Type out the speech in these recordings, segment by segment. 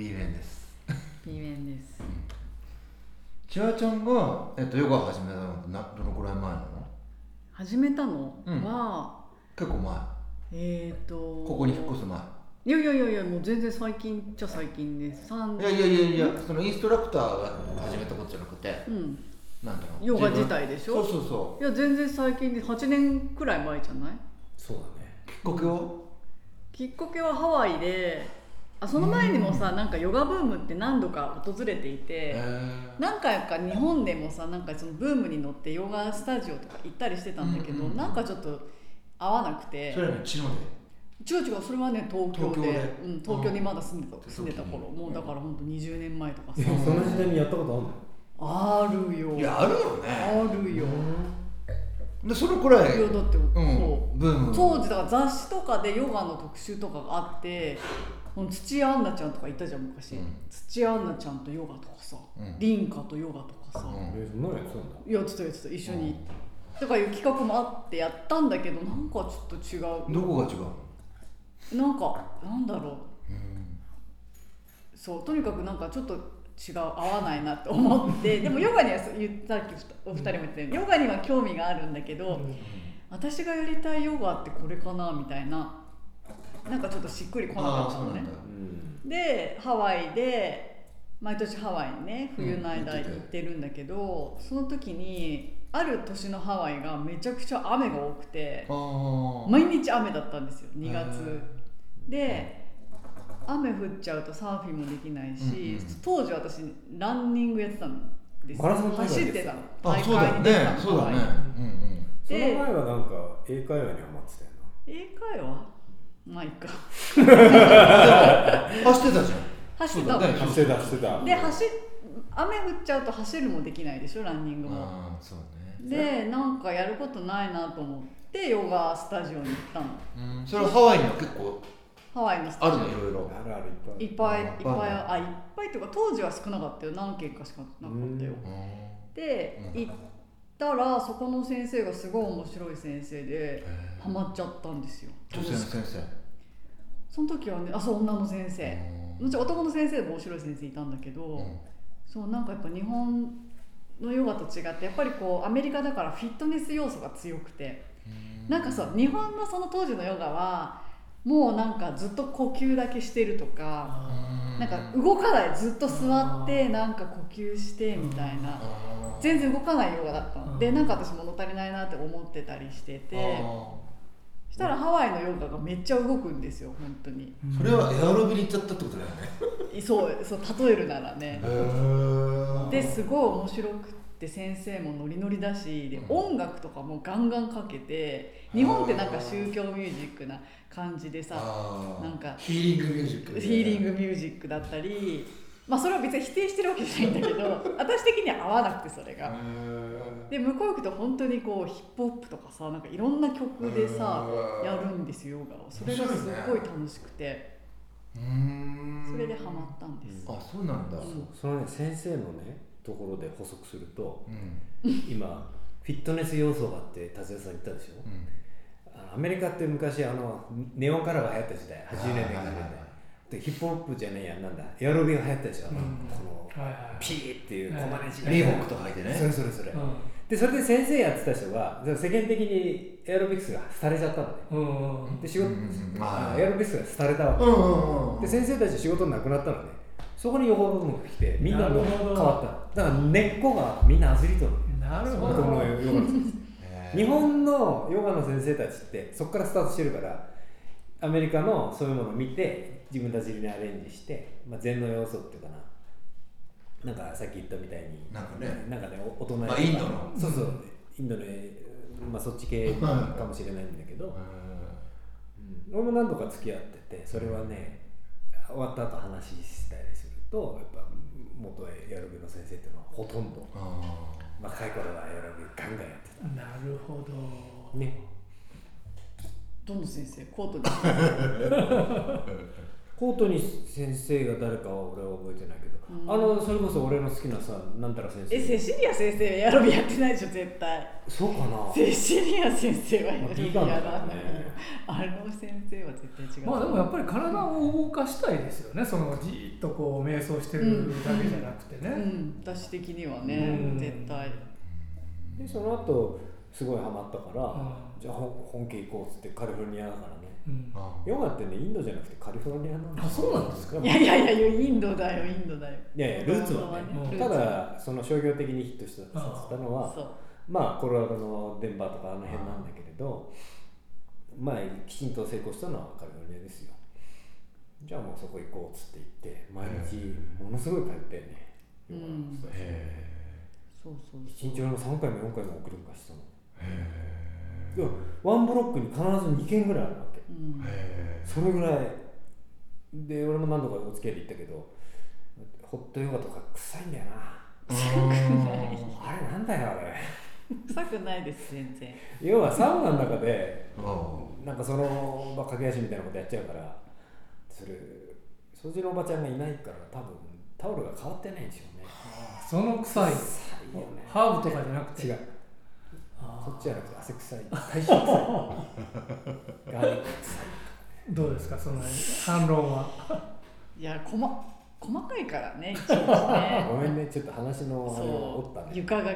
B 面です。B 面です。千葉ちゃんが、えっと、ヨガ始めたのなどのくらい前なの？始めたの？うん。は、結構前。えっ、ー、とここに引っ越す前。いやいやいやいやもう全然最近っちゃ最近です。三いやいやいやいやそのインストラクターが始めたことじゃなくてうん。なんだろう。ヨガ自体でしょ？そうそうそいや全然最近で8年くらい前じゃない？そうだね。うきっかけは？きっかけはハワイであその前にもさなんかヨガブームって何度か訪れていて、え何回か日本でもさなんかそのブームに乗ってヨガスタジオとか行ったりしてたんだけど、うんうんうんなんかちょっと合わなくて。それはねで。違う違うそれはね東京で。東京で。うん、東京にまだ住んでたうん。住んでた頃。うんもうだから本当20年前とかえさその時代にやったことあるよ。いやあるよね。あるよ。でそのくらいだって、うんそう。ブーム。当時だから雑誌とかでヨガの特集とかがあってこの土屋アンナちゃんとかいたじゃん昔、うん。土屋アンナちゃんとヨガとかさ、うん。リンカとヨガとかさ、うん。えそんなのやってたんだ。やってたやってた。一緒に、とかいう企画もあってやったんだけどなんかちょっと違う。どこが違うの？なんかなんだろう。うん。そうとにかくなんかちょっと違う合わないなって思って。でもヨガにはそう言ったっけお二人も言ってたよ。うにヨガには興味があるんだけど、私がやりたいヨガってこれかなみたいななんかちょっとしっくりこなかったのね。でハワイで毎年ハワイにね冬の間うん行ってるんだけど、その時にある年のハワイがめちゃくちゃ雨が多くて毎日雨だったんですよ2月。へで雨降っちゃうとサーフィンもできないし、うんうん当時私ランニングやってたんです走ってたの。あそうだよに出てたねの。そうだね。ハワイうんうん。そので前はなんか英会話にハマってたよ英会話？まあいいか走ってたじゃん。走ってた。のそうだね。な走ってた走ってた。で走雨降っちゃうと走るもできないでしょランニングも。ああそうね。でなんかやることないなと思ってヨガスタジオに行ったの。うんそれはハワイには結構ハワイのスあタジオ。るのいろいろ。あるあるいっぱい。いっあぱいああいっぱいっていうか当時は少なかったよ。何件かしかなかったよ。でうん。行ったらそこの先生がすごい面白い先生でハマっちゃったんですよ。女性の先生その時はねあそう女の先生。うん。もちろん男の先生も面白い先生いたんだけど、うん。そうなんかやっぱ日本のヨガと違ってやっぱりこうアメリカだからフィットネス要素が強くて。なんかそう日本のその当時のヨガはもうなんかずっと呼吸だけしてるとかなんか動かない。ずっと座ってなんか呼吸してみたいな。全然動かないヨガだったの。でうん。なんか私物足りないなって思ってたりしてて。そしたらハワイのヨガがめっちゃ動くんですよ本当に。それはエアロビに行っちゃったってことだよね。そうそう例えるならね。ですごい面白くって先生もノリノリだしでうん。音楽とかもガンガンかけて日本ってなんか宗教ミュージックな感じでさなんかヒーリングミュージックヒーリングミュージックだったりまあそれは別に否定してるわけじゃないんだけど 私的には合わなくてそれが。で向こう行くと本当にこうヒップホップとかさなんかいろんな曲でさうんやるんですよヨガをそれがすごい楽しくて。うーんそれでハマったんです。あそうなんだ。う。んそのね先生のねところで補足するとうん。今フィットネス要素があって達也さん言ったでしょ、うん。アメリカって昔あのネオンカラーが流行った時代80年代90年代でヒップホップじゃねえやなんだ。エアロビが流行ったでしょ。うん。このはいはいピーっていうはいコマネジリーホックとか履いてね。それそれそれ、うでそれで先生やってた人が世間的にエアロビクスが廃れちゃったのね。んうんうん。で仕事、うんうんうん。あエアロビクスが廃れたわけ、うんうんうんで先生たち仕事なくなったのね。そこに予報部門が来てみんな変わっただから根っこがみんなアスリートなるほど。日本のヨガの先生たちってそこからスタートしてるからアメリカのそういうものを見て自分たちにアレンジして、まあ、禅の要素っていうかな。なんかさっき言ったみたいに。なんかね。なんかねお大人まあインドの。そうそう。インドのまあそっち系かもしれないんだけど、ううん。俺も何度か付き合っててそれはね終わった後話したりするとやっぱ元エアロビの先生っていうのはほとんどんあ若い頃はエアロビガンガンやってなるほど。たねどの先生コートに。コートに先生が誰かは俺は覚えてないけど。あのそれこそ俺の好きなさなんたら先生。えセシリア先生はエアロビやってないでしょ絶対そうかな。セシリア先生はエアロまあビやかららないよね。あの先生は絶対違う。まあでもやっぱり体を動かしたいですよね。そのじーっとこう瞑想してるだけじゃなくてね、うん。私的にはね。うん。絶対。でその後すごいハマったから、うんじゃあ本本家行こうっつってカリフォルニアだからね。うん。あヨガってねインドじゃなくてカリフォルニアなんですあそうなんですか？いやいやいやインドだよインドだよ。いやいやルーツはね。うんただその商業的にヒットしたさせたのはそうまあコロラドのデンバーとかあの辺なんだけれどまあきちんと成功したのはカリフォルニアですよ。じゃあもうそこ行こうっつって行って毎日ものすごい通ってね。うん。ヨガの。スタジオへそうそう。一日俺も3回も4回も送り迎えしたの。え。いやワンブロックに必ず2軒ぐらいあるわけ。うん。へそれぐらい。で俺も何度かお付き合いで行ったけどホットヨガとか臭いんだよな。えあれなんだよあれ。臭くないです全然。要はサウナの中であなんかその、まあ、駆け足みたいなことやっちゃうからそれ掃除のおばちゃんがいないから多分タオルが変わってないんですよね。その臭い。臭いよね。ハーブとかじゃなくて？違う。あそっちじゃなくて汗臭い。体臭臭い。ガーリック臭いーどうですかその反論は？いや細細かいからね ね。ごめんねちょっと話のあれを折ったね。床が汚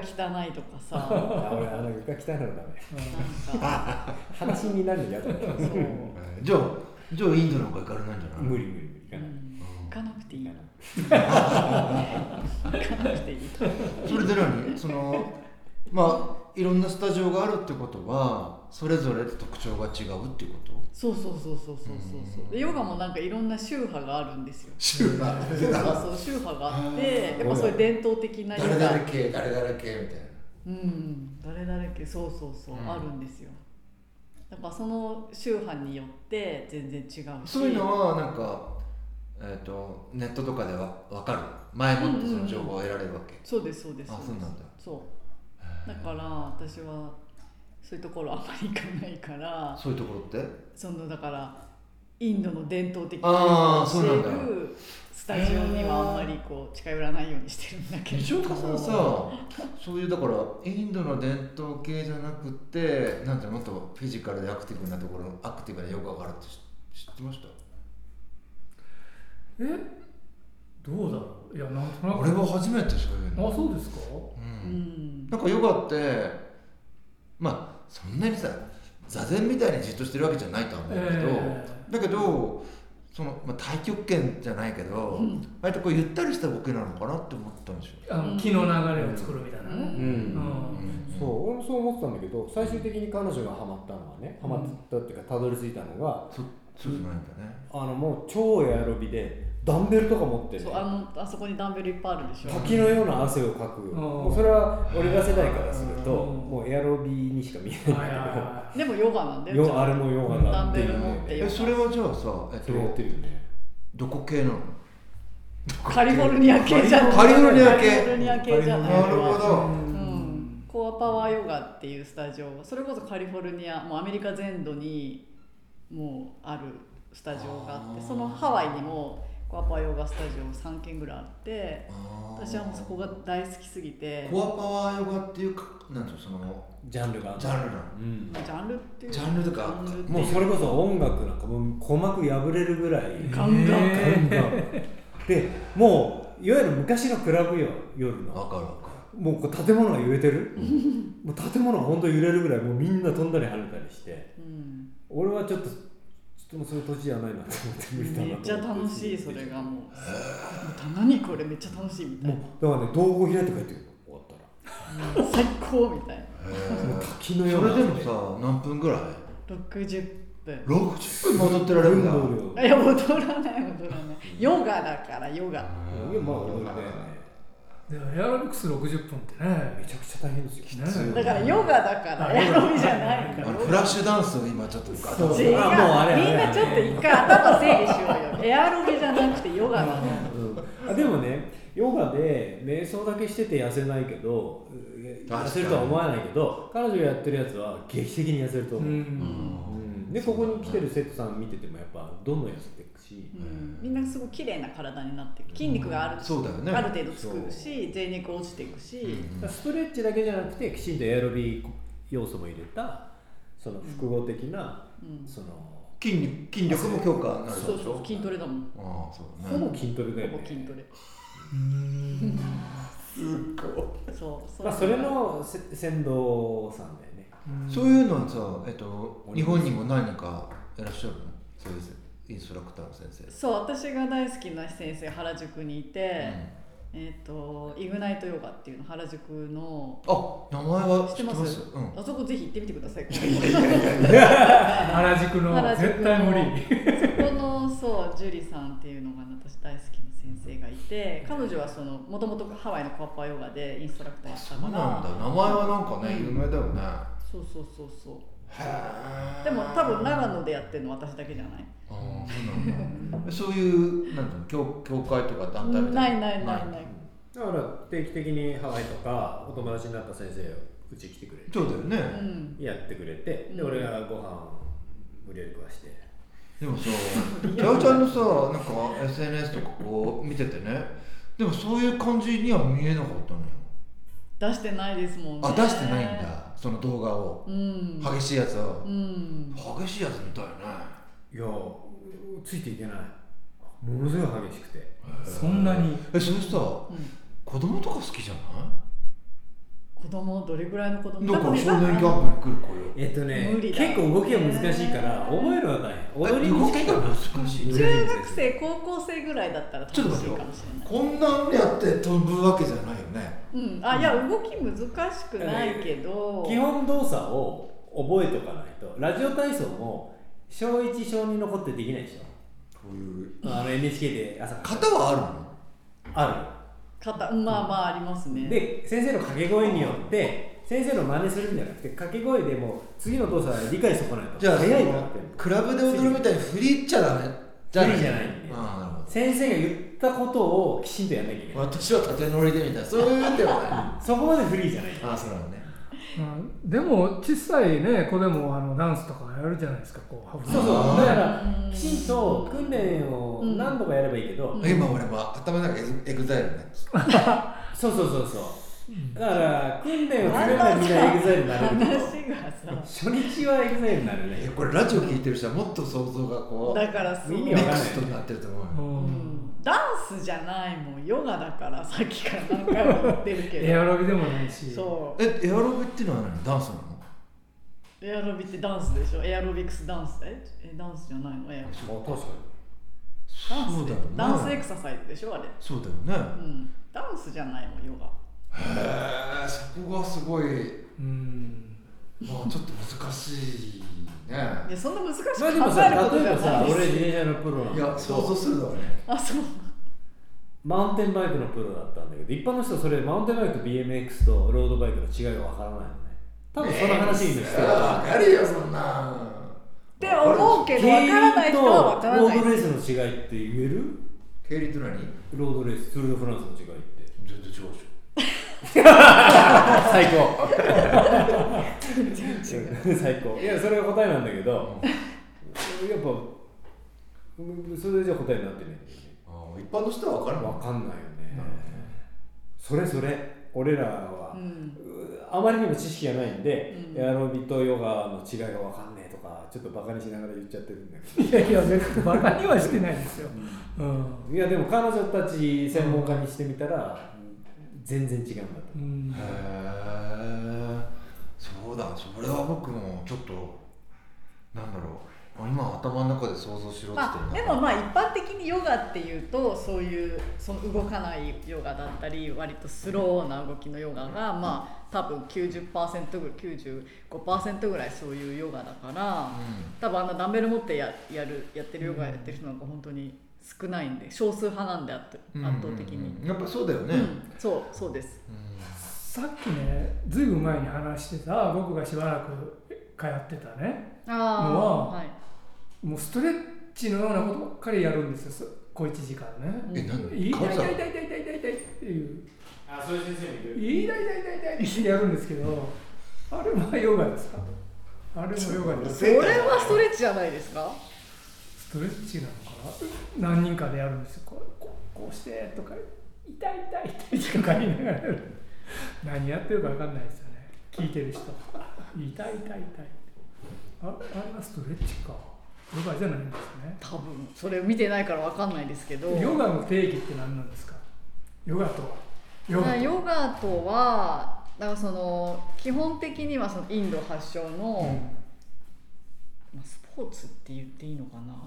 いとかさ。あ俺あの床汚いのダメ。うんなんか。話になるの嫌だじゃあじゃあインドなんか行かれないんじゃない？無理無理無理いかない、うん。行かなくていい。い行かない。かなくていい。それで何？そのまあいろんなスタジオがあるってことはそれぞれ特徴が違うっていうこと？そうそうそうそうそうそう。そうでヨガもなんかいろんな宗派があるんですよ。宗派？そうそうそう宗派があってやっぱそういう伝統的なヨ誰ガ々系誰々系みたいな。うん。誰々系そうそうそう、うん。あるんですよ。だからその宗派によって全然違うし。そういうのはなんか、えー、とネットとかでは分かる？前もってその情報を得られるわけ、そうですそうです。あそうなんだ。そうだから私はそういうところあんまり行かないからそういうところって？そのだからインドの伝統的なんだ。るスタジオにはあんまりこう近寄らないようにしてるんだけど。西岡さんさそういうだからインドの伝統系じゃなくてなんてもっとフィジカルでアクティブなところアクティブなヨガがあるって知知ってました？え？どうだろう？いやなんとなく。俺は初めてそういうのあそうですか？ううん。んなんかヨガってまあそんなにさ座禅みたいにじっとしてるわけじゃないとは思うけど、えだけどその、まあ、太極拳じゃないけど、うん。割とこうゆったりした動きなのかなって思ったんですよ。ーあの気の流れを作るみたいなね、うん。うん。うん。そう俺もそう思ってたんだけど最終的に彼女がハマったのはねハマったっていうかたどり着いたのがそそうじゃないんだね。あのもう超エアロビでダンベルとか持ってねそうあのあそこにダンベルいっぱいあるでしょ。滝のような汗をかく。ん。もうそれは俺ら世代からするとうん。もうエアロビにしか見えない。はいはいはでもヨガなんだけどよよあ。れもヨガだダンベル持ってねヨえそれはじゃあさ、えっそれやってと、るよね。どこ系なの？カリフォルニア系じゃない。カリフォルニア系。カリフォルニア系じゃない。なるほいど。うん、コアパワーヨガっていうスタジオ。それこそカリフォルニアもうアメリカ全土にもうあるスタジオがあってそのハワイにもコアパワーヨガスタジオ3軒ぐらいあって私はもうそこが大好きすぎて。コアパワーヨガっていうか、なんていうのそのジャンルが。ジャンルなの？うん。ジャンルっていう。ジャンルとかジャンルっていもうそれこそ音楽なんかもう鼓膜破れるぐらい。ガンガン。へガンガン。でもういわゆる昔のクラブよ夜の。わかるわかもうこう建物が揺れてる。もう建物が本当揺れるぐらいもうみんな飛んだり跳ねたりして。うん。俺はちょっとともうそういう土地じゃないなと思って無理だなめっちゃ楽しいそれがもう。何これめっちゃ楽しいみたいもうだからね道後開いて帰ってくる終わったら。な最高みたいな。もう滝のよそうれなでもさ、何分ぐらい？60分 ?60 分戻ってられるんだ。いや踊らない踊らない。ヨガだからヨガ。いやまあ俺ねでエアロビクス60分ってね。めちゃくちゃ大変ですよ。きついだからヨガだからエアロビじゃないから。フラッシュダンスを今ちょっと浮かそう違う。あもうあれあれみんなちょっと一回頭整理しようよ。エアロビじゃなくてヨガなの。うんあでもねヨガで瞑想だけしてて痩せないけど痩せるとは思わないけど彼女がやってるやつは劇的に痩せるとう思う、ん。うん。でここに来てる生徒さん見ててもやっぱどんどん痩せていくしうん。みんなすごい綺麗な体になって筋肉がある,、そうだよね。ある程度つくし贅肉落ちていくし、うんストレッチだけじゃなくてきちんとエアロビー要素も入れたその複合的な、うん。その筋肉筋力も強化になるそうそう筋トレだもん。ああそうだね。ほぼ筋トレだよね。ほぼ筋トレ。すっごそうそう、まあ、それのせ先導さんだよね。いそういうのはさえっと日本にも何人かいらっしゃるの？そういうインストラクターの先生そう私が大好きな先生原宿にいて、えっ、とイグナイトヨガっていうの原宿のあ名前は知ってます？ようん。あそこぜひ行ってみてください。原宿の原宿の絶対無理。そこのそうジュリさんっていうのが私大好きな先生がいて彼女はそのもともとハワイのカッパヨガでインストラクターやったそうからなんだ。名前はなんかね有名だよね。そうそうそうそうでも多分長野でやってるの私だけじゃない？ああそうなんだ。そういうなんていうの教教会とか団体みたな？いいなないない。ない。だから定期的にハワイとかお友達になった先生うち来てくれてそうだよね、うんやってくれてでうん。俺がご飯無理やり食わして。でもさキャオちゃんのさなんか SNS とかこう見ててね。でもそういう感じには見えなかったのよ。出してないですもんね。あ出してないんだその動画をうん。激しいやつを。うん。激しいやつみたいね。いやついていけない。ものすごい激しくて。そんなに。えそれさうん。子供とか好きじゃな子供どれぐらいの子供いだからね少年キャンプに来る子よ。えっとね結構動きが難しいから覚えるのは大変。踊りに近いかな動きが難しい中学生高校生ぐらいだったら楽しいちょっと待ってよ。かもしれない。こんなんやって飛ぶわけじゃないよね。うん、あいや動き難しくないけど。基本動作を覚えとかないと。ラジオ体操も小1小2の子ってできないでしこういう。ょあの NHK で朝型はあるの？あ肩うんまあまあありますね。るで先生の掛け声によって先生の真似するんじゃなくて掛け声でもう次の動作は理解しとかないとじゃあ早いからそのクラブで踊るみたいに振り入っちゃダメ？フリーじゃないんでああなるほど。先生が言ったことをきちんとやんなきゃいけない。私は縦乗りでみたいな。そういうんではない。そこまでフリーじゃない。ああそうなのねうんでも小さいね子でもあのダンスとかやるじゃないですかこうそうそうだからきちんと訓練を何度かやればいいけど、うん。今俺も頭の中エグエグザイルね そうそうそうそう。だから訓練をすればみんなエグザイルになる。けど初日はエグザイルになるね。えこれラジオ聞いてる人はもっと想像がこうだからそう、意味わかんないネクストになってると思うよ。うんうんダンスじゃないもんヨガだからさっきから何回も言ってるけど。エアロビでもないし。そえエアロビっていうのは何？ダンスなの？うエアロビってダンスでしょ。エアロビクスダンスええダンスじゃないの？エアロビあ確かダンスダンスエクササイズでしょあれ。そうだよね。うん。ダンスじゃないもんヨガ。へえそこがすごい。うん。まあちょっと難しいね。いやそんな難しく考えることじ例えばさゃないです俺自転車のプロなんいだけや想像どするだろうね。あそう。マウンテンバイクのプロだったんだけど一般の人はそれマウンテンバイクと BMX とロードバイクの違いがわからないのね。多分その話にしてわはかるよそんな。って思うけど分からない人は分からない。ロードレースの違いって言える？経理と何？ロードレースツール・ド・フランスの違いって。全然違うでしょ最高。最高。いやそれが答えなんだけどやっぱうんそれでじゃあ答えになってないんだよね。ああ一般の人は分からないわかんないよね。それそれ。俺らは、うん。あまりにも知識がないんで、うん。エアロビとヨガの違いがわかんねえとかちょっとバカにしながら言っちゃってるんだけど。いやいや別にバカにはしてないですよ、うん。いやでも彼女たち専門家にしてみたら、全然違うんだと。うん。へえそうだ。それは僕もちょっとなんだろう。今頭の中で想像しろってでもまあ一般的にヨガっていうとそういうその動かないヨガだったり割とスローな動きのヨガがまあ多分90%ぐらい95%ぐらいそういうヨガだから多分あんなダンベル持ってややるやってるヨガやってる人なんか本当に少ないんで少数派なんであってうん。圧倒的に、うんやっぱそうだよね、うん。そうそうです。さっきねずいぶん前に話してた僕がしばらく通ってたね。あのはあはい。もうストレッチのようなことばっかりやるんですよ小1時間ね。え何？痛い痛い痛い痛い痛い痛い痛いっていうあそういう先生もいる痛い痛い痛い痛いってやるんですけどあれはヨガですかあれもヨガですそれはストレッチじゃないですかストレッチなの何人かでやるんですよ。こうこうしてとか痛い痛い痛いとか言いながら 何やってるか分かんないですよね。聞いてる人。痛い痛い痛い。ああれはストレッチか。ヨガじゃないんですね。多分それ見てないから分かんないですけど。ヨガの定義って何なんですか？ヨガとは？ヨガとは？ヨガとはだからその基本的にはそのインド発祥の、まあ、スポーツって言っていいのかな。なんか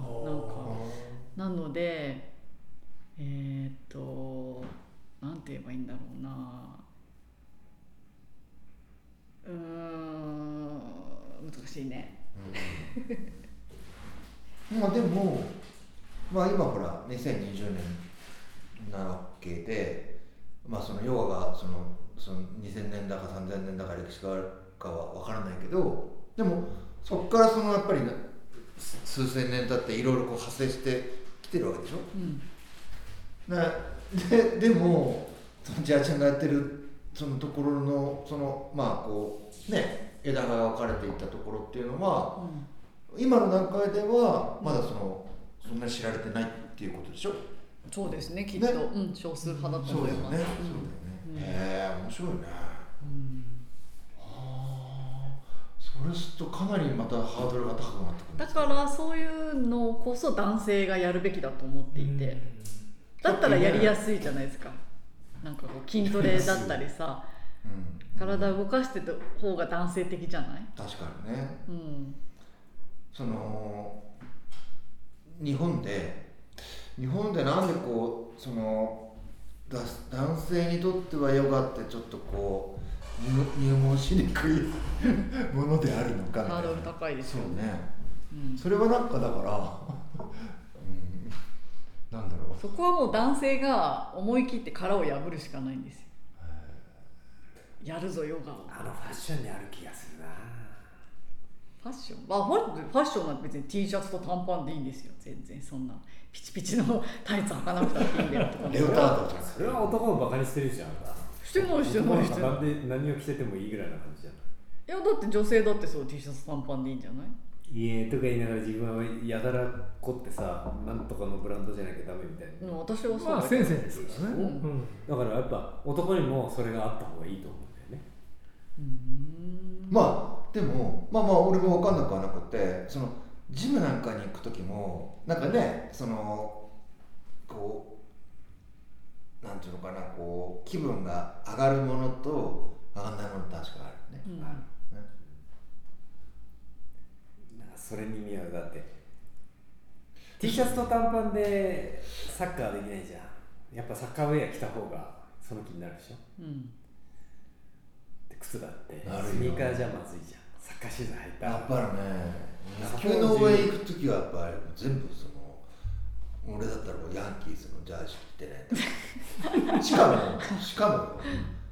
なのでえーっとなんて言えばいいんだろうな。うん難しいね。まあでもまあ今ほら2020年なわけでまあそのヨガがそのその2000年だか3000年だか歴史があるかは分からないけどでもそこからそのやっぱり数千年経っていろいろこう派生してきてるわけでしょ？うん。なで でもそのジャーちゃんがやってるそのところのそのまあこうね枝葉が分かれていったところっていうのは今の段階ではまだそのそんなに知られてないっていうことでしょ？そうですねきっと、ね。うん、少数派だとそうだよね、思いますそうだよね、うんへえ面白いねうんはあそれするとかなりまたハードルが高くなってくるんだからそういうのこそ男性がやるべきだと思っていて、だったらやりやすいじゃないですか。なんかこう筋トレだったりさ。うん。体を動かしてた方が男性的じゃない？確かにね。うん。その日本で日本でなんでこうそのだ男性にとってはヨガってちょっとこう入入門しにくいものであるのかハードル高いですよそうね。うん。それはなんかだから、うん、なんだろう。そこはもう男性が思い切って殻を破るしかないんですよ。やるぞヨガを。あのファッションにある気がするな。ファッション？まあファファッションは別に T シャツと短パンでいいんですよ。全然そんなピチピチのタイツ履かなくたっていいんだよとかレオタードそれは男をバカにしてるじゃん。かしてないしてないしてない。で何を着ててもいいぐらいな感じじゃん。いやだって女性だってそう T シャツ短パンでいいんじゃない？家とか言いながら自分はやたらこってさなんとかのブランドじゃなきゃダメみたいな。うん私はそうまあ先生ですからね、うん。うん。だからやっぱ男にもそれがあった方がいいと思うんだよね。うーん。まあでもまあまあ俺も分かんなくはなくてそのジムなんかに行く時もなんかねそのこうなんていうのかなこう気分が上がるものと上がらないものって確かあるよね、うん。あるねなんかそれに見合うだって。T シャツと短パンでサッカーできないじゃん。やっぱサッカーウェア着た方がその気になるでしょ。うん。で靴だって。スニーカーじゃまずいじゃん。サッカーシューズ履いたやっぱりね。野球の応援行く時はやっぱり全部その俺だったらもうヤンキースのジャージ着てね しかもしかも。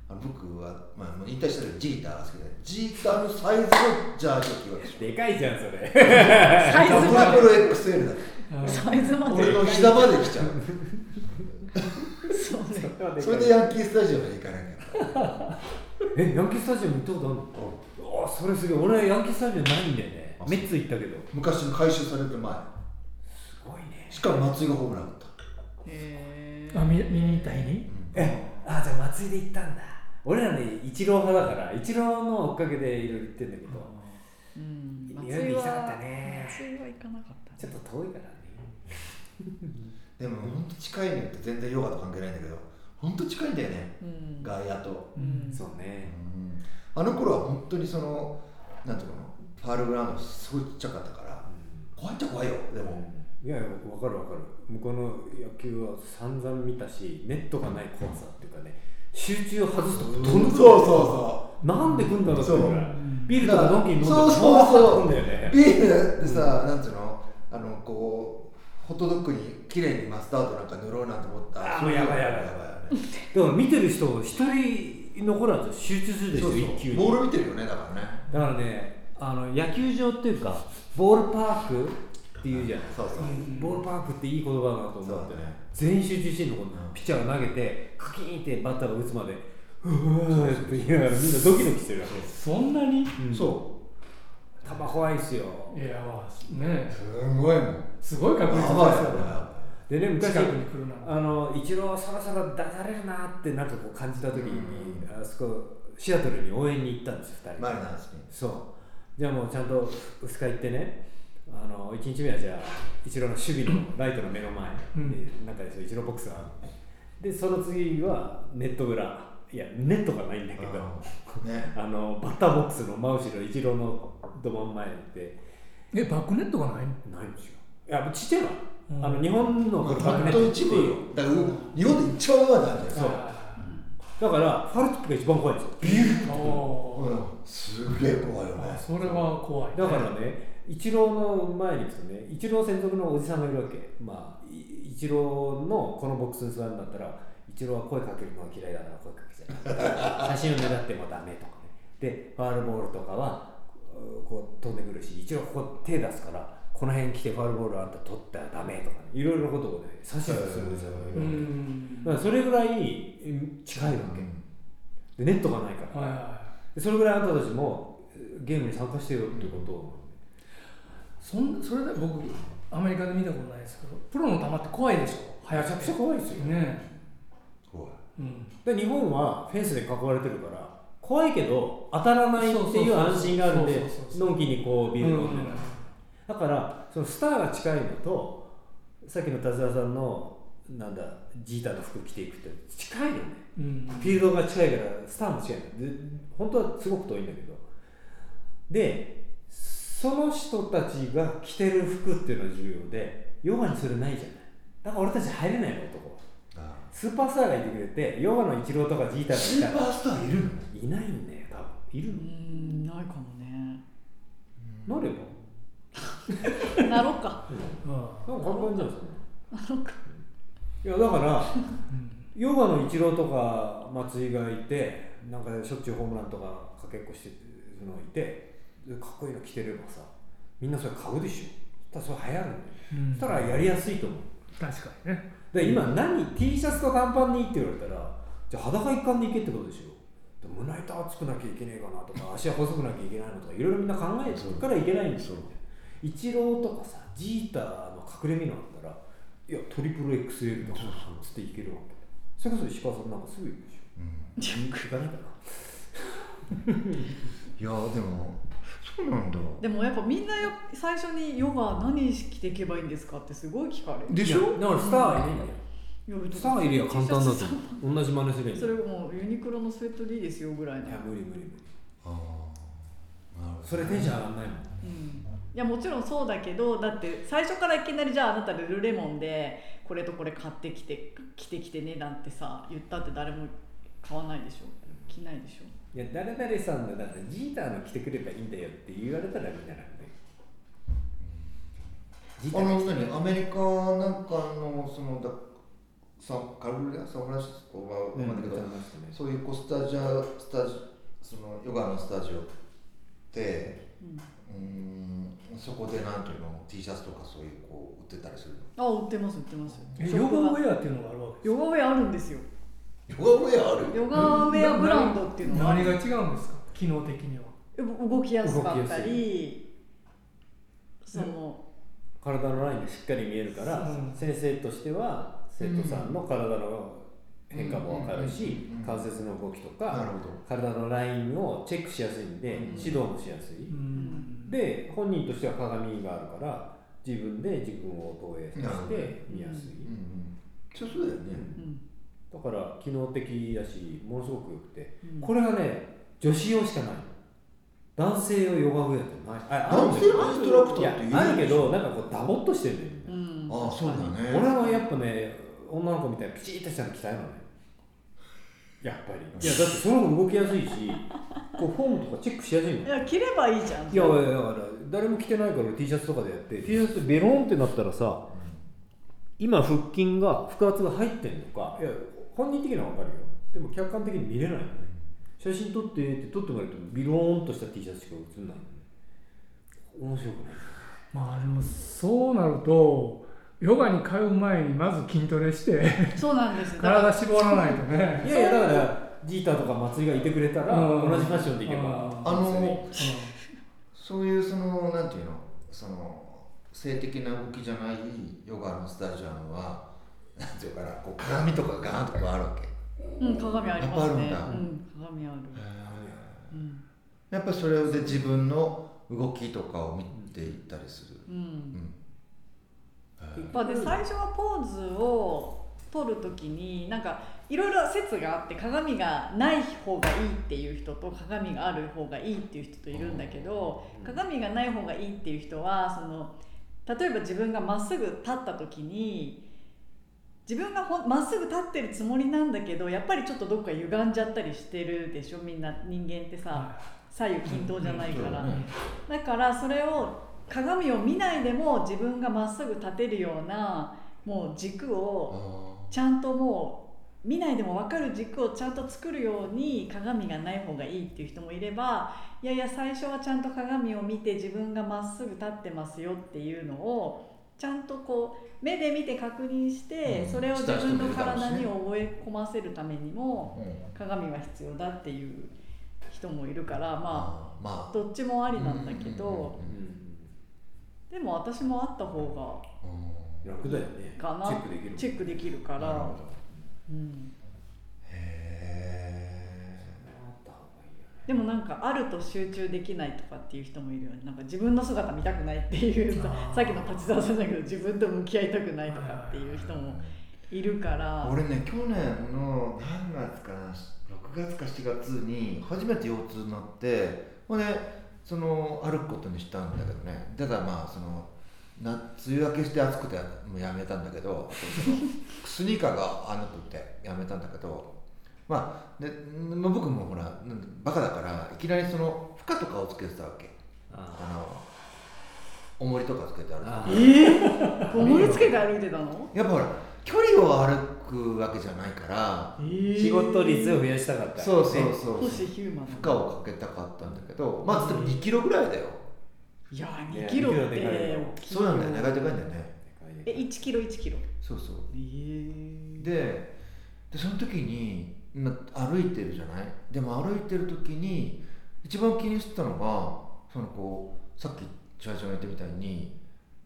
あの僕は、まあ、もう引退した時ジーターが好きでジーターのサイズのジャージを着るわけでかいじゃんそれ。サイズダまブル XL だサイズまで。俺の膝まで来ちゃう。そうね。それでヤンキースタジアムに行かなきゃ。えヤンキースタジアム行ったことあるの？あそれすげえ。俺ヤンキースタジアムないんだよね。あメッツ行ったけど。昔の回収される前。すごいねしかも松井がホームラン打った。へあ見見に行った日に？えあじゃあ松井で行ったんだ。俺らねイチロー派だからイチローの追っかけでいろいろ行ってんだけど。ーうん。いろいろ行きたかったね。松井は行かなかったちょっと遠いからね。でも本当近いのって全然ヨガと関係ないんだけど本当近いんだよねうん。外野と、うん。そうね。うん。あの頃は本当にそのなんていうのファールグラウンドすごいちっちゃかったから怖いっちゃ怖いよでも、いやいや分かる分かる。向こうの野球は散々見たしネットがない怖さっていうかね集中を外すと飛んでくるそうそうなんで来んだろうってそうぐらいビールとかドンキに飲んでそうそうそう。来んだよね。ビールでさ、なんていうの？あのこうホットドッグに綺麗にマスタードなんか塗ろうなんて思った。あーもうやばいやばいやばいやばい。だから見てる人一人残らず集中するでしょそうそう。一球に。ボール見てるよねだからね。だからねあの野球場っていうかボールパークっていうじゃん。そうそう、ボールパークっていい言葉だなと思ってそうだね。全員集中してんのこの。ピッチャーが投げてカキーンってバッターが打つまでうわーって言いながらみんなドキドキしてるわけ。です、そんなに？うん、そ球怖いっすよ。いやまあね。うすごいもん。すごい確率ですよよねでね昔近くに来るなあのイチローそろそろ出されるなってなんかこう感じた時に、あそこシアトルに応援に行ったんですよ2人。マリナーズにそう。じゃあもうちゃんと薄カ行ってねあの1日目はじゃあイチローの守備のライトの目の前うん。で、なんかそうイチローボックスがあるでその次はネット裏。いやネットがないんだけど。ね。あのバッターボックスの真後ろイチローのど真ん前で。えバックネットがないの？ないんですよ。いやちっちゃいわ、うん。あの日本のバックネッ本当トっていう。一部よ。だから日本で一番上まであるんだよ。そう。だからファウルティップが一番怖いんですよ。ビューおーうん。すげえ怖いよね。あそれは怖いだからね、イチローの前に行くとね、イチロー専属のおじさんがいるわけ。まあ、いイチローのこのボックスに座るんだったら、イチローは声かけるのが嫌いだから声かけちゃう。写真を狙ってもダメとかね。で、ファールボールとかは、うこう飛んでくるし、イチローここ手出すから、この辺来てファールボールあんた取ったらダメとかね、いろいろなことをね、指図するんですよ。うーんだからそれぐらいうん近いわけ。で、ネットがないから。はいはいはいでそれぐらいあんたたちもゲームに参加してよっていうことを。そんそれで僕アメリカで見たことないですけどプロの球って怖いでしょ？速くちゃ怖いですよね。怖い。うんで日本はフェンスで囲われてるから怖いけど当たらないっていう安心があるんでのんきにこうビール飲んだからそのスターが近いのとさっきの達田さんのなんだジーターの服着ていくって近いのね。うんフィールドが近いからスターも近い。ので本当はすごく遠いんだけど。でその人たちが着てる服っていうのは重要でヨガにそれないじゃない。だから俺たち入れないの男は。あスーパースターがいてくれてヨガのイチローとかジータスーーがいた。らパースターいるの？いないんだよ多分。いるうーんないかもね。のなれば？なろうか。うん。なんか簡単じゃんそんないやだからヨガのイチローとか松井がいてなんかしょっちゅうホームランとかかけっこしてるのがいてでかっこいいの着てればさみんなそれ買うでしょ。そしたらそれ流行るんだようん。そしたらやりやすいと思う。確かにね。で今何 T シャツと短パンにって言われたらじゃあ裸一貫でいけってことでしょ。で胸板厚くなきゃいけねえかなとか 足は細くなきゃいけないのとかいろいろみんな考えてる。からいけないんですよ。イチローとかさジーターの隠れ身のあったらいやトリプル XL とかつっていけるわけ。それこそ石川さんなんかすぐ行くでしょ。行かないかな。いやでもそうなんだ。でもやっぱみんなよ最初にヨガ何着ていけばいいんですかってすごい聞かれる。でしょ？だからスターいないんだよ。いやスターいりゃ簡単だと。思う同じ真似すればいい。それもうユニクロのスウェットでいいですよぐらいの。いや無理無理無理。ああなるほどそれテンション上がんないもんうんいやもちろんそうだけどだって最初からいきなりじゃああなたルルレモンでこれとこれ買ってきて着てきてねなんてさ言ったって誰も買わないでしょ。着ないでしょいや誰々さんのだからジーターの着てくればいいんだよって言われたらみんななんでジー。タあの何？アメリカなんかのそのだサンカルレアサンフランシスコは分かんないけど、そういうこうスタジアスタジそのヨガのスタジオってうん。うーんそこでなんていうの？T シャツとかそういうこう売ってたりするの？あ売ってます売ってます。えヨガウェアっていうのがあるわけヨガウェアあるんですよヨガウェアある？ヨガウェアブランドっていうのが何が違うんですか？機能的には。う動きやすかったりその体のラインがしっかり見えるから、うん。先生としては生徒さんの体の変化も分かるし、関節の動きとかなるほど。体のラインをチェックしやすいんで、うん。指導もしやすい、うん。で本人としては鏡があるから自分で自分を投影して見やすい、うんうん。そうそうだよね、うんだから機能的だしものすごくよくて。うん。これがね女子用しかない。男性用ヨガウェアってない。あある男性のインストラクターっているあるけどなんかこうダボっとしてるんだよみんなうん。ああそうだね。俺はやっぱね女の子みたいにピチッとしたの着たいのね。やっぱり。いやだってその方が動きやすいしこうフォームとかチェックしやすいのいや着ればいいじゃん。いやいやだから誰も着てないから T シャツとかでやって T シャツベロンってなったらさ今腹筋が腹圧が入ってんのかいや本人的には分かるよ。でも客観的に見れないのね。写真撮ってって撮ってもらうとビローンとした T シャツしか写んないのね。面白くない。まあでもそうなるとヨガに通う前にまず筋トレしてそうなんです体絞らないとね。いやいやだからジーターとか松井がいてくれたらうん。同じファッションでいけば。あのそういうそのなんていうの？その性的な動きじゃないヨガのスタジアムはていうかなこう鏡とかガーンとかあるわけ。うん鏡ありますね。やっぱあるうん鏡ある。うん。やっぱそれで自分の動きとかを見ていったりする、ううん。んまあで最初はポーズを取る時になんかいろいろ説があって鏡がない方がいいっていう人と鏡がある方がいいっていう人といるんだけど鏡がない方がいいっていう人はその例えば自分がまっすぐ立った時に自分がほんまっすぐ立ってるつもりなんだけどやっぱりちょっとどっか歪んじゃったりしてるでしょみんな人間ってさ左右均等じゃないから。うんだからそれを鏡を見ないでも自分がまっすぐ立てるようなもう軸をあちゃんともう見ないでも分かる軸をちゃんと作るように鏡がない方がいいっていう人もいればいやいや最初はちゃんと鏡を見て自分がまっすぐ立ってますよっていうのをちゃんとこう目で見て確認して、うん。それを自分の体に覚え込ませるためにもーうん。鏡が必要だっていう人もいるからまあまあ。どっちもありなんだけど。うん。うん。うん。うんでも私もあった方うん。楽だよね。がかな。チェックできる。チェックできるから。うん、へでもなんかあると集中できないとかっていう人もいるよね。なんか自分の姿見たくないっていうささっきの立沢さんだけど自分と向き合いたくないとかっていう人もいるから。俺ね去年の何月かな6月か7月に初めて腰痛になってほんでその歩くことにしたんだけどね。ただまあそのな梅雨明けして暑くてもうやめたんだけどスニーカーがあのくてやめたんだけどまあでまあ僕もほらバカだからいきなりその負荷とかをつけてたわけ。ああの重りとかつけて歩く。あえー、重りつけて歩いてたの？やっぱほら距離を歩くわけじゃないから。仕事率を増やしたかった。そうそうそう星ヒューマン負荷をかけたかったんだけどまあつっても2キロぐらいだよ。いやーね2キロっ2キロでかいてよ。大きいそうなんだよ。ねでかいんだよね。え1キロ1キロ。そうそう。えー、ででその時にま歩いてるじゃない？でも歩いてる時に一番気にしてたのがそのこうさっきチュアちゃんが言ったみたいに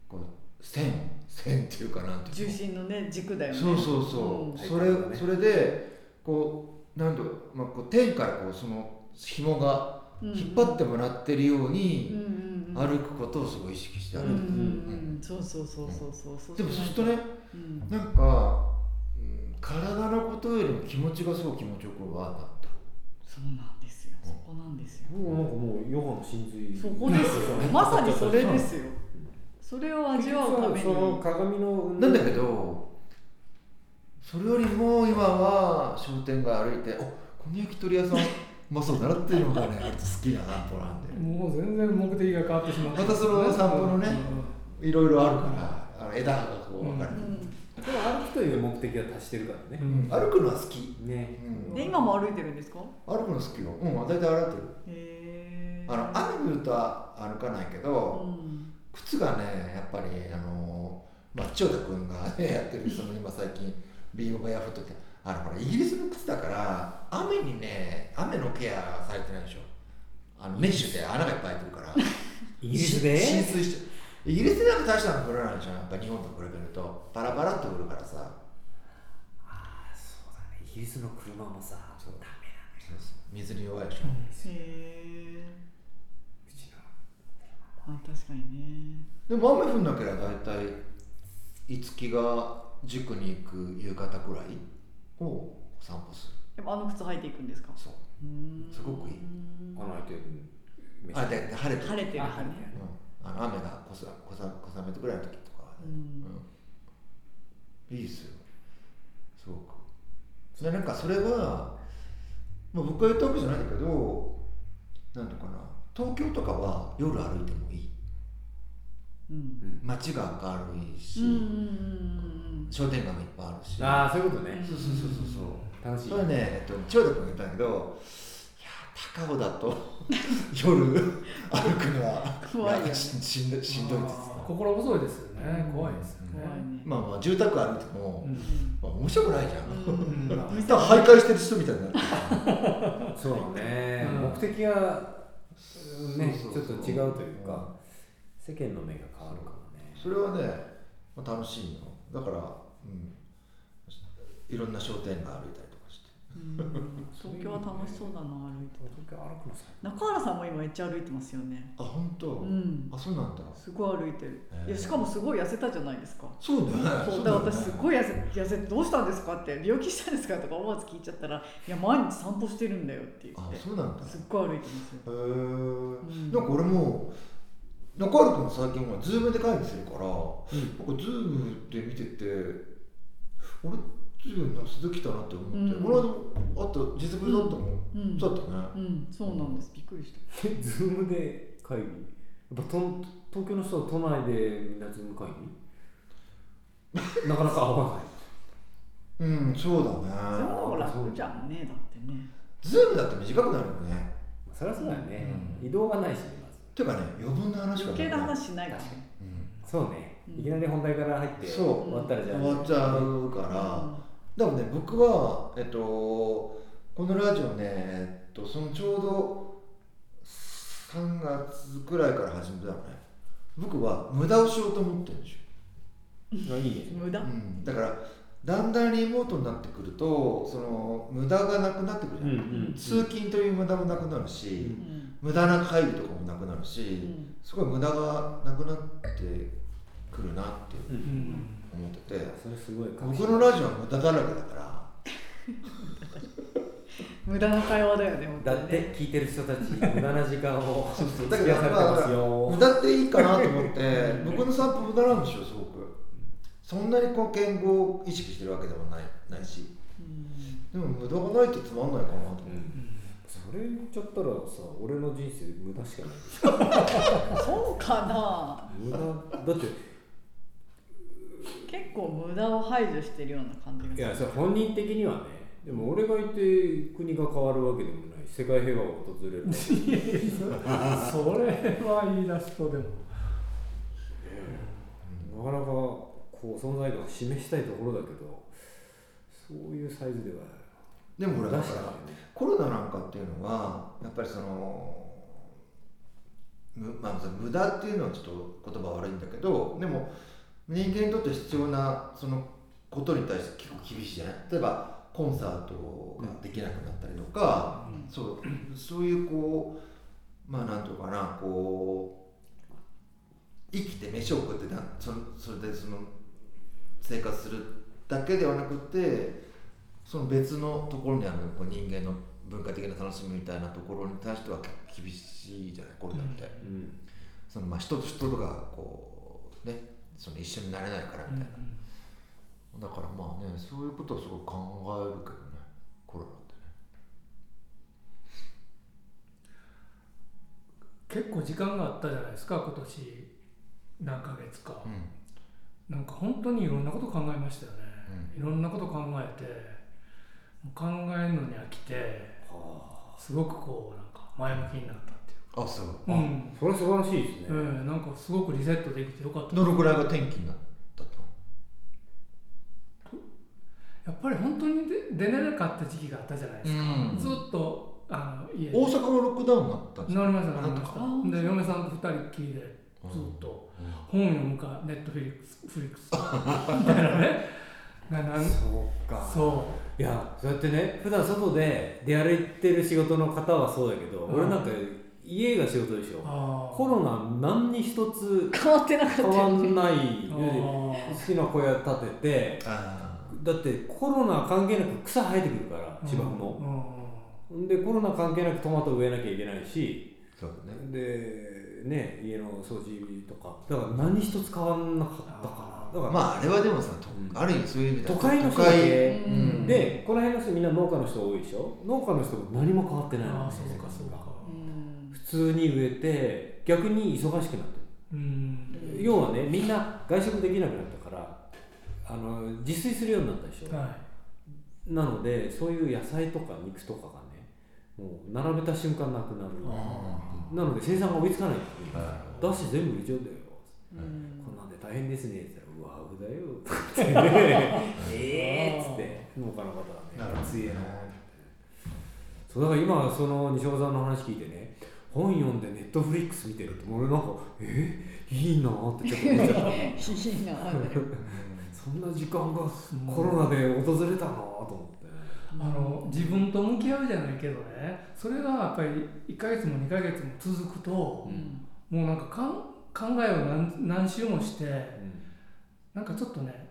こう線線っていうかなんていうの？重心のね軸だよね。そうそうそう、ん。それね。それでこうなんだろう、まあ、こう天からこうその紐が引っ張ってもらってるよううんに歩くことをすごい意識して歩いてる、うんうんうん。そうそうそうそうそう。でもそうするとねうん。なんか、うん体のことよりも気持ちがすごい気持ちよくはなった。そうなんですよ。そこなんですよ。もうなんかもうヨガの真髄。そこですよ。まさにそれですよ。それを味わうために。その鏡のなんだけどそれよりも今は商店街歩いて「おこの焼き鳥屋さんうまそうだな」っていうのがね好きな散歩なんで。もう全然目的が変わってしまったまたその散歩のねういろいろあるからあの枝がこう分かれてる、うんでも歩くという目的は達してるからね、ん。歩くのは好き、ね、うん。で今も歩いてるんですか？歩くの好きよ。うん大体歩いてる。へえあの雨降るとは歩かないけど、うん。靴がねやっぱりあのまあ千代田君がね やってるその今最近ビーゴバヤフットってあのほらイギリスの靴だから雨にね雨のケアされてないでしょ。あのメッシュで穴がいっぱい開いてるから。イギリスで？浸水してイギリスでなんか大したの降らないじゃん。やっぱ日本と比べると。パラパラっと降るからさ。ああそうだね。イギリスの車もさそうダメだね。水に弱いでしょ、へえうちの。あ確かにね。でも雨降んなければ大体五木が塾に行く夕方くらいを散歩する。やっぱあの靴履いていくんですか？そう。うーん。すごくいい。穴開いてるあでで晴れてる。晴れてるうん、あの雨が小さ小雨ぐらいの時とかはね、うん。うん。いいですよ。すごく。でなんかそれは、まあ、僕が言ったわけじゃないんだけどなんとかな。東京とかは夜歩いてもいい。うん。街が明るいし、うんうんうん商店街もいっぱいあるし。ああそういうことね。そうそうそうそうそう。楽しい。それはね、えっと、千代田君が言ったんだけど高尾だと 夜歩くのは怖いよね。やししんどいしんどいです心細いですよね。怖いですよね。ね。まあまあ住宅歩いても、うん。まあ、面白くないじゃん、うん。だから徘徊してる人みたいになってる。そうね、うん。目的がねそうそうそう。ちょっと違うというか世間の目が変わるかもね。それはね、まあ、楽しいの。だから、うん、いろんな商店街歩いたり東京は楽しそうだな歩いて東京歩くのさ中原さんも今めっちゃ歩いてますよね。あ本当、うん。あそうなんだ。すごい歩いてる。へー。いやしかもすごい痩せたじゃないですか。そうだよねそうだから私すごい痩せ痩せてどうしたんですかって病気したんですかとか思わず聞いちゃったらいや毎日散歩してるんだよって言あって。そうなんだ。へすっごい歩いてますよ、えん。なんか俺も中原君も最近はズームで会議するから、なん。かズームで見てて俺ズームの鈴来たなって思って、うん。この間会った実物だったもん、うん。そうだったね、うん。そうなんです。びっくりした。え ズームで会議？やっぱと東京の人は都内でみんなズーム会議？なかなか合わない。うんそうだそれねは楽じゃんねだってね。ズームだって短くなるよね。そりゃそうだよね、うん。移動がないしねまず。ていうかね余分な話が余計な話しないから確かねそうね、うん。いきなり本題から入ってそう。終わったらじゃあ。終わっちゃうから、でもね僕はえっとこのラジオねえっとそのちょうど3月くらいから始めたのね。僕は無駄をしようと思ってるんですよ、あいいね。無駄、うん、だからだんだんリモートになってくるとその無駄がなくなってくるじゃん、うん通勤という無駄もなくなるし、うん。無駄な会議とかもなくなるし、ん。すごい無駄がなくなってくるなってうんうん思ってて、それすごい僕のラジオは無駄だらけだから。無駄な会話だよねね。だって聞いてる人たち無駄な時間をだ 費やされてますよ。無駄っていいかなと思って僕の散歩無駄なんですよすごく。そんなにこう健康を意識してるわけでもないないし。うん。でも無駄がないとつまんないかなと思って、それ言っちゃったらさ俺の人生無駄しかない。そうかな。無駄。だって結構無駄を排除してるような感じがいやそれ本人的にはね。でも俺がいて国が変わるわけでもない。し世界平和が訪れる。わけでもないそれは言い出すとでも。なかなかこう存在感を示したいところだけどそういうサイズではでもほらだ出からコロナなんかっていうのはやっぱりそのむまあ、その無駄っていうのはちょっと言葉悪いんだけどでも人間にとって必要なそのことに対して結構厳しいじゃない？例えばコンサートができなくなったりとか、そう そういうこうまあなんていうのかなこう生きて飯を食ってなそそれでその生活するだけではなくてその別のところにあるこう人間の文化的な楽しみみたいなところに対しては厳しいじゃない？コロナって、うん。そのまあ人と人とがこうねその一緒になれないからみたいな、だからまあねそういうことをすごく考えるけどね。コロナってね。結構時間があったじゃないですか今年。何ヶ月か、なんか本当にいろんなこと考えましたよね、いろんなこと考えて考えるのに飽きてすごくこうなんか前向きになったあそう。か、うん。それは素晴らしいですね、うん、なんかすごくリセットできてよかった。どのくらいが転機になったとやっぱり本当に出出れなかった時期があったじゃないですか、うん。ずっとあの家で。大阪もロックダウンになったんですか？なりましたなりました。たで嫁さんと二人っきりでずっと。本読むかネットフリックスフリックス。みたいなね。がなんそうか。そいやそうやってね普段外で出歩いてる仕事の方はそうだけど、うん俺なんか家が仕事でしょ。コロナ何に一つ変わってなかった変わんない好きな小屋建ててあだってコロナ関係なく草生えてくるから芝生の、ん、でコロナ関係なくトマト植えなきゃいけないしあそうだね。でね家の掃除とか。だから何一つ変わんなかったかな。だから、まああれはでもさ、とうん。ある意味そういう意味では都会の人だけ都会。うんでこの辺の人みんな農家の人多いでしょ。農家の人も何も変わってないの。ああそうか通に植えて逆に忙しくなってうん。る要はねみんな外食できなくなったからあの自炊するようになったでしょ、はなのでそういう野菜とか肉とかがねもう並べた瞬間なくなる。なので生産が追いつかない。だし全部売れちゃうんだよ、うん。こんなんで大変ですねって言ったら「うわうだよ」とか言って「ええ」っつって農家の方はね。なるほど強えな。そうだから今その西岡さんの話聞いてね本読んでネットフリックス見てるって俺なんかえいいなーってちょっと思っちゃった。いいなそんな時間がコロナで訪れたなと思ってあの自分と向き合うじゃないけどね。それがやっぱり1ヶ月も2ヶ月も続くとう、ん。もうなんかかん考えを何何周もしてなんかちょっとね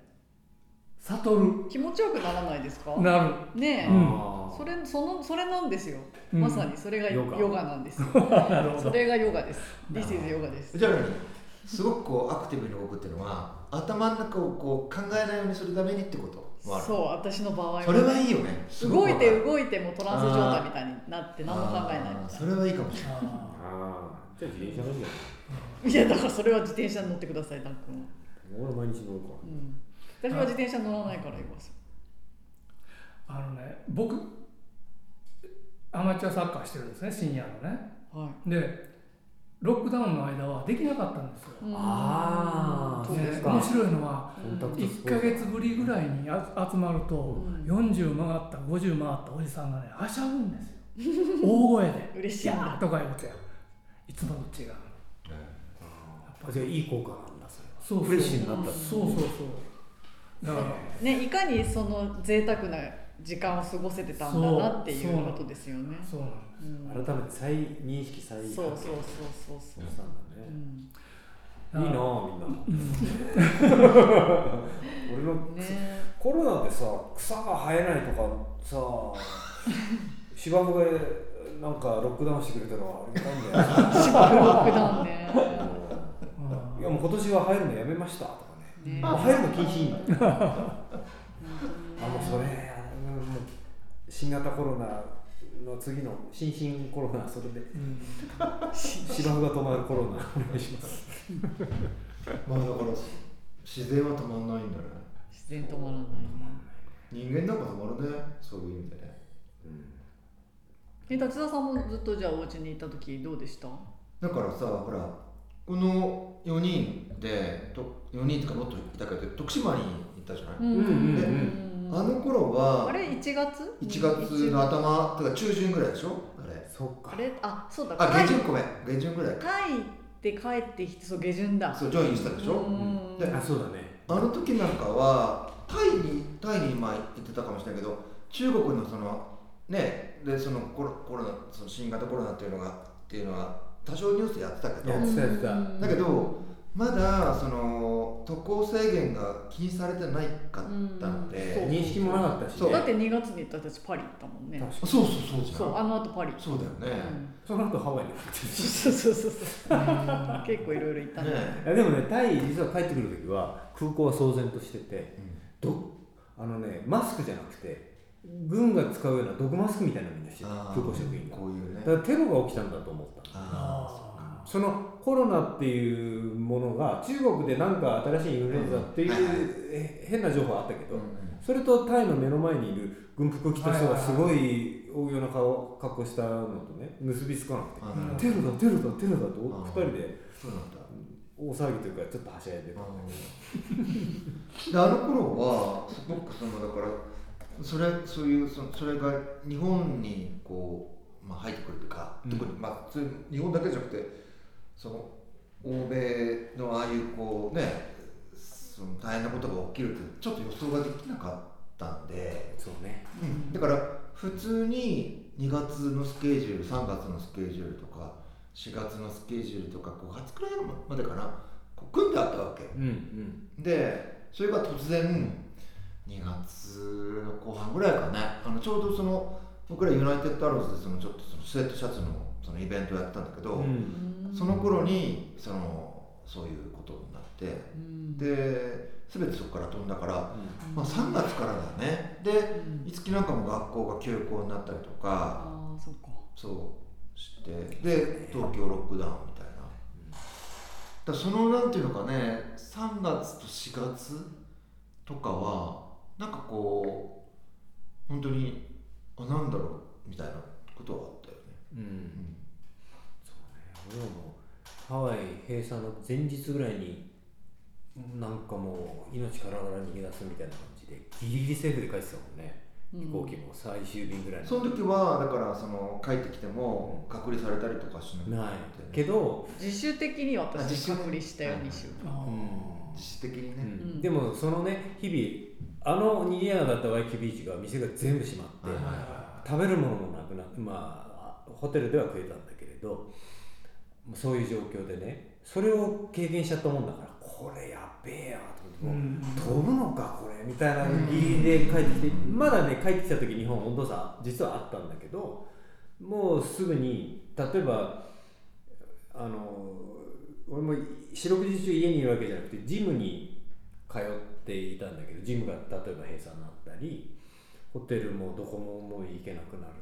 悟る。気持ちよくならないですか？なる、ねえ、うん。それそのそれなんですよ、うん。まさにそれがヨヨガガなんです それがヨガです。な This is ヨガです。じゃあ何すごくこうアクティブに動くっていうのは頭の中をこう考えないようにするためにってこと？そう私の場合は。それはいいよね。動いて動いてもトランス状態みたいになって何も考えないみたいな。それはいいかもしれない。ああー。じゃあ自転車乗るいやだからそれは自転車に乗ってくださいダン君は、俺毎日乗るかうん、私は自転車乗らないから言いますーあのね僕アマチュアサッカーしてるんですね深夜のね。はでロックダウンの間はできなかったんですよ、いあーそうですか。で面白いのはうんコンタクト1ヶ月ぶりぐらいにあ集まると、うん。40回った50回ったおじさんがねはしゃぐんですよ。大声で嬉しい。んだやーとか言うていつもと違うあじゃあいい効果なんだそれは。そうそう。フレッシュになったってそうそうそう。だから。ね、いかにその贅沢な時間を過ごせてたんだなっていそううことですよね。そうなんです。うん。改めて再認識再そうそうそうそうそう。いいなあみんな。うん。俺のね。コロナでさ草が生えないとかさ 芝生がなんかロックダウンしてくれたらありがたいんだよね。しばらくロックダウンね。いやもう今年は生えるのやめましたとかね。ね。もう生えるの禁止 あもうそれ新型コロナの次の新進コロナそれで。うん。芝生が止まるコロナお願いします。まあだから自然は止まんないんだね。自然止まらない。人間なんか止まるねそういう意味でね。え、立田さんもずっとじゃあお家にいた時どうでした？だからさほらこの4人でと4人とかもっといたけど徳島に行ったじゃない、うんうんあの頃はあれ1月？1月の頭とか中旬ぐらいでしょ？あれ。そっか。あれ？あそうだ。あ帰下旬ごめん。下旬ぐらい帰って帰ってきてそう下旬だ。そうジョインしたでしょ、うん。であそうだね。あの時なんかはタイにタイに今行ってたかもしれないけど中国のそのねでそのコロコロナその新型コロナっていうのがっていうのは多少ニュースでやってたけど。やってたやってた。うんだけどまだその渡航制限が禁止されてないかったのうんで、そう。認識もなかったしそう。だって2月に私たちパリ行ったもんね。そう。そうそうじゃん。そうあの後パリ。そうだよね、その後ハワイに行ってそうそうそうそう。結構いろいろ行ったね。ね。いやでもねタイ実は帰ってくる時は空港は騒然としててどあのねマスクじゃなくて軍が使うような毒マスクみたいなのみんなして空港職員が。こういうね。だからテロが起きたんだと思ったああそのコロナっていうものが中国でなんか新しいインフルエンザっていう、変な情報あったけど、それとタイの目の前にいる軍服着た人がすごい大ような顔格好したのとね結びつかなくてテロだテロだテロだとあ二人で大騒ぎというかちょっとはしゃいでたであの頃はすごくそのだからそれそういうそそれが日本にこう、まあ、入ってくるというか、うん。特に、まあ、日本だけじゃなくてその欧米のああいうこうねその大変なことが起きるってちょっと予想ができなかったんで、そうね。だから普通に2月のスケジュール3月のスケジュールとか4月のスケジュールとか5月くらいまでかなこう組んであったわけ。うんうん。でそれが突然2月の後半ぐらいかね。あのちょうどその僕らユナイテッドアローズでそのちょっとそのスウェットシャツのそのイベントをやったんだけど、うんその頃にそのそういうことになってうん。で全てそこから飛んだから、うん。まあ、3月からだね。でうん。五木なんかも学校が休校になったりとかああそうしてで東京ロックダウンみたいな。だそのなんていうのかね3月と4月とかはなんかこう本当にあなんだろうみたいなことはあったよね、うん俺らもハワイ閉鎖の前日ぐらいになんかもう命からがら逃げ出すみたいな感じでギリギリセーフで帰ってたもんね。うん。飛行機も最終便ぐらいその。時はだからその帰ってきても隔離されたりとかしないない。けど、自主的にあ私自主隔離したよ2週間あう。ん。自主的にね、うん。でもそのね日々あのにぎやかだったワイキキビーチが店が全部閉まって、食べるものもなくなってまあホテルでは食えたんだけれどそういう状況でねそれを経験しちゃったもんだからこれやっべえやと思って、飛ぶのかこれみたいなギリで帰ってきて、まだね帰ってきた時日本温度差実はあったんだけどもうすぐに例えばあの俺も四六時中家にいるわけじゃなくてジムに通っていたんだけどジムが例えば閉鎖になったりホテルもどこももう行けなくなる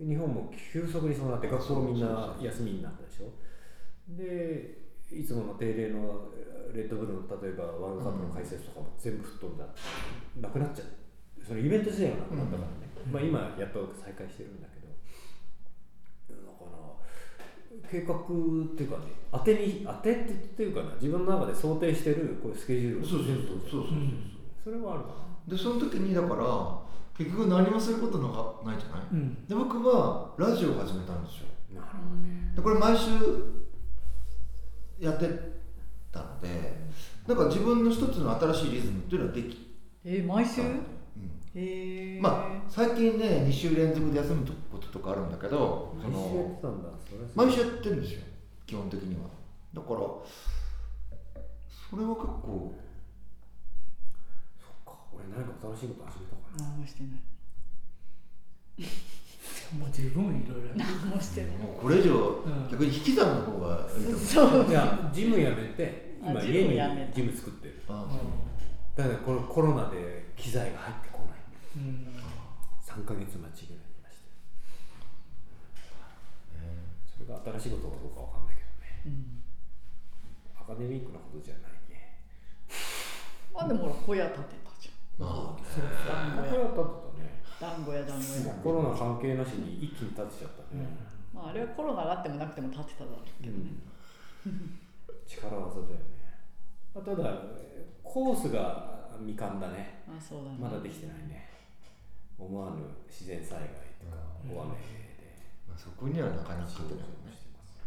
日本も急速にそうなって学校みんな休みになったでしょ？でいつもの定例のレッドブルの例えばワールドカップの解説とかも全部吹っ飛んだ、なくなっちゃう。そのイベント自体がなくなったからね、まあ今やっと再開してるんだけど。だから計画っていうかね当てに当てっていうかな自分の中で想定してるこういうスケジュールを。そうそうそうそうそうそれはあるかでその時にだから結局何もすることなかないじゃない、うん。で僕はラジオを始めたんですよ。ななるほどね。でこれ毎週やってたのでだから自分の一つの新しいリズムっていうのはできえー毎週？たので、へえまあ最近ね2週連続で休むこととかあるんだけどそ毎週やっのてたんだ。それは毎週やってるんですよ。基本的には。だからそれは結構そっか俺何か新しいこと始めたかな何もしてない。もう十分いろいろ何もしてない。もうこれ以上うん。逆に引き算の方がいいと思う。そう。いやジム辞めて今家にジム作ってる。あだからこのコロナで機材が入ってこない。うん。3ヶ月待ちぐらいにいましてそれが新しいことかどうかわかんないけどね。うん。アカデミックなことじゃないね。まあでもほら小屋建てた。じまあゃん団子屋これは立って団子屋団子たね屋コロナ関係なしに一気に立てちゃったね、まああれはコロナがあってもなくても建てただろうけど。ね力技だよね。あただコースが未完だね。あそうだね。まだできてないね。思わぬ自然災害とか大雨で。まあそこにはなかなか。勝てしてますね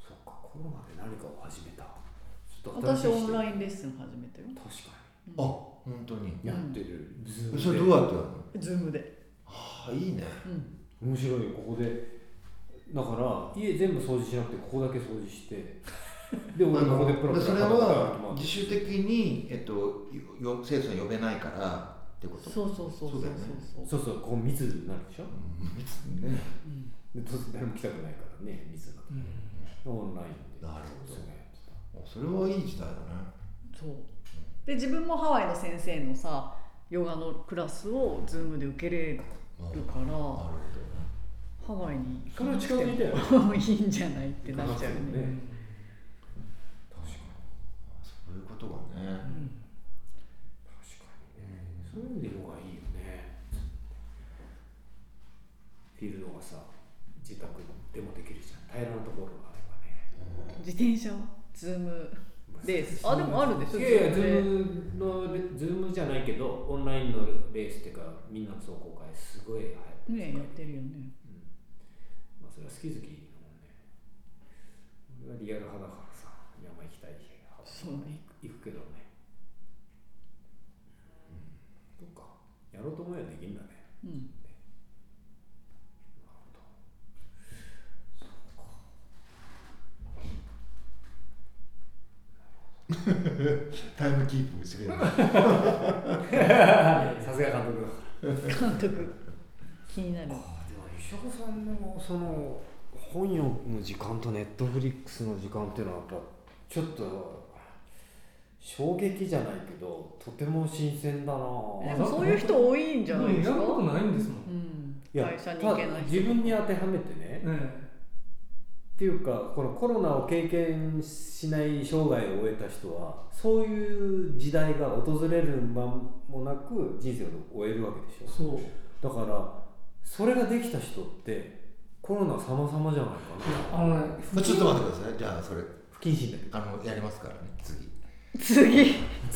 そっかそっか。コロナで何かを始めたちょっと私オンラインレッスン始めたよ。確かあ本当に？にやってる、ズームで。それどうやってやるの？ズームで。ああいいねうん。面白いよここで。だから家全部掃除しなくてここだけ掃除して。で俺ここでプラプラそれは自主的に、えっと、よ生徒さん呼べないからってこと？そうそうそうそうそう。だよね。そうそうそうこう密になるでしょ？うん。別にねうん。で当然誰も来たくないからね密なとオンラインで。なるほど。すぐやってたあそれはいい時代だね。そう。で自分もハワイの先生のさヨガのクラスをズームで受けれるからなるほハワイに行それは近づいたよね。も いいんじゃない？ってなっちゃうね。ね。確かに。どそういうことがね、確かにね。そういう意味での方がいいよね。フィールドがさ自宅でもできるじゃん。平らなところがあればね。自転車はズームレースあでもあるでしょいやいやズズームのレズームじゃないけどオンラインのレースっていうかみんなの壮行会すごい流行ってでねやってるよね。まあそれは好き好きだもんね。俺はリアル派だからさ山行きたい派そうね。行くけどね。そっかやろうと思えばできるんだねうん タイムキープしてくれる。さすが監督だ。監督。気になる。でも石岡さんのその本読む時間とネットフリックスの時間っていうのはやっぱちょっと衝撃じゃないけどとても新鮮だな。でもそういう人多いんじゃないですか？やることないんですもんうん会社に行けない自分に当てはめてね、えっていうかこのコロナを経験しない生涯を終えた人はそういう時代が訪れる間もなく人生を終えるわけでしえょ。そう。だからそれができた人ってコロナ様々じゃないかな。あのねまあちょっと待ってください。じゃあそれ。不謹慎だけど。あのやりますからね。次。次